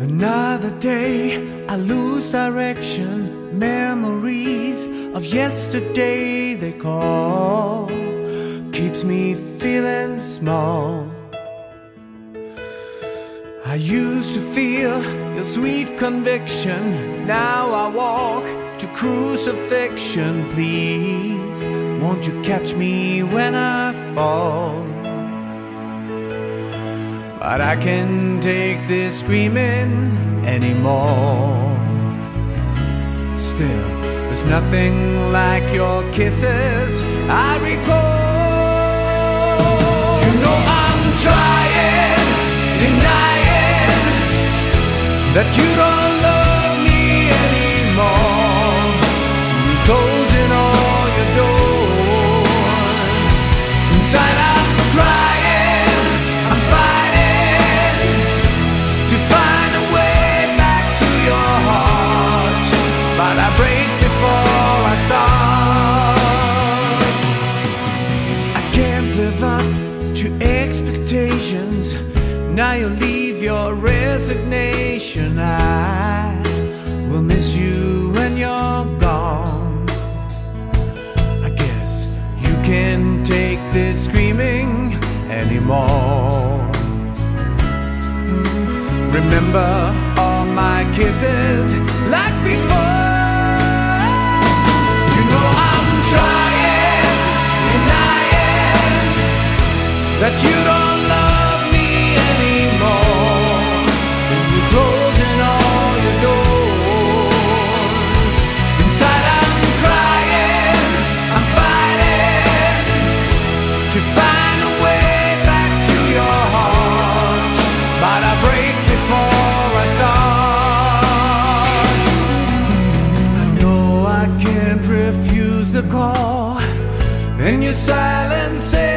Another day, I lose direction. Memories of yesterday they call. Keeps me feeling small. I used to feel your sweet conviction. Now I walk to crucifixion. Please, won't you catch me when I fall? But I can't take this screaming anymore. Still, there's nothing like your kisses I recall. You know I'm trying, denying that you don't You leave your resignation. I will miss you when you're gone. I guess you can't take this screaming anymore. Remember all my kisses like before. You know I'm trying, denying that you and your silence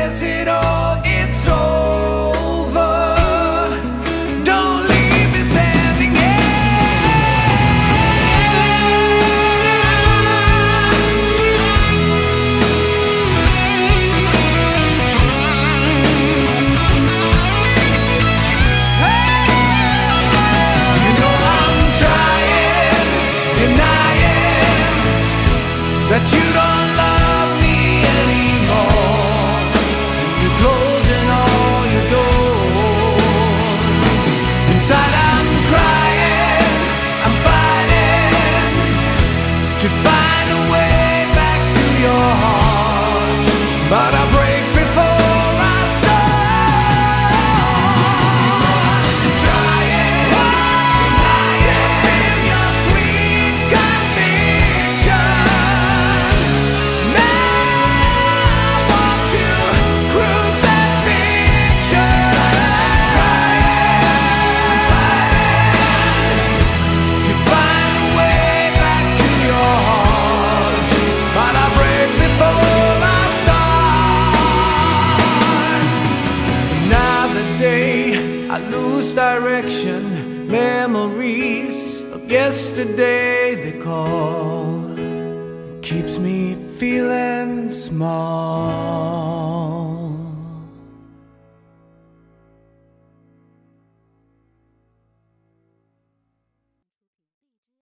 direction. Memories of yesterday they call. Keeps me feeling small.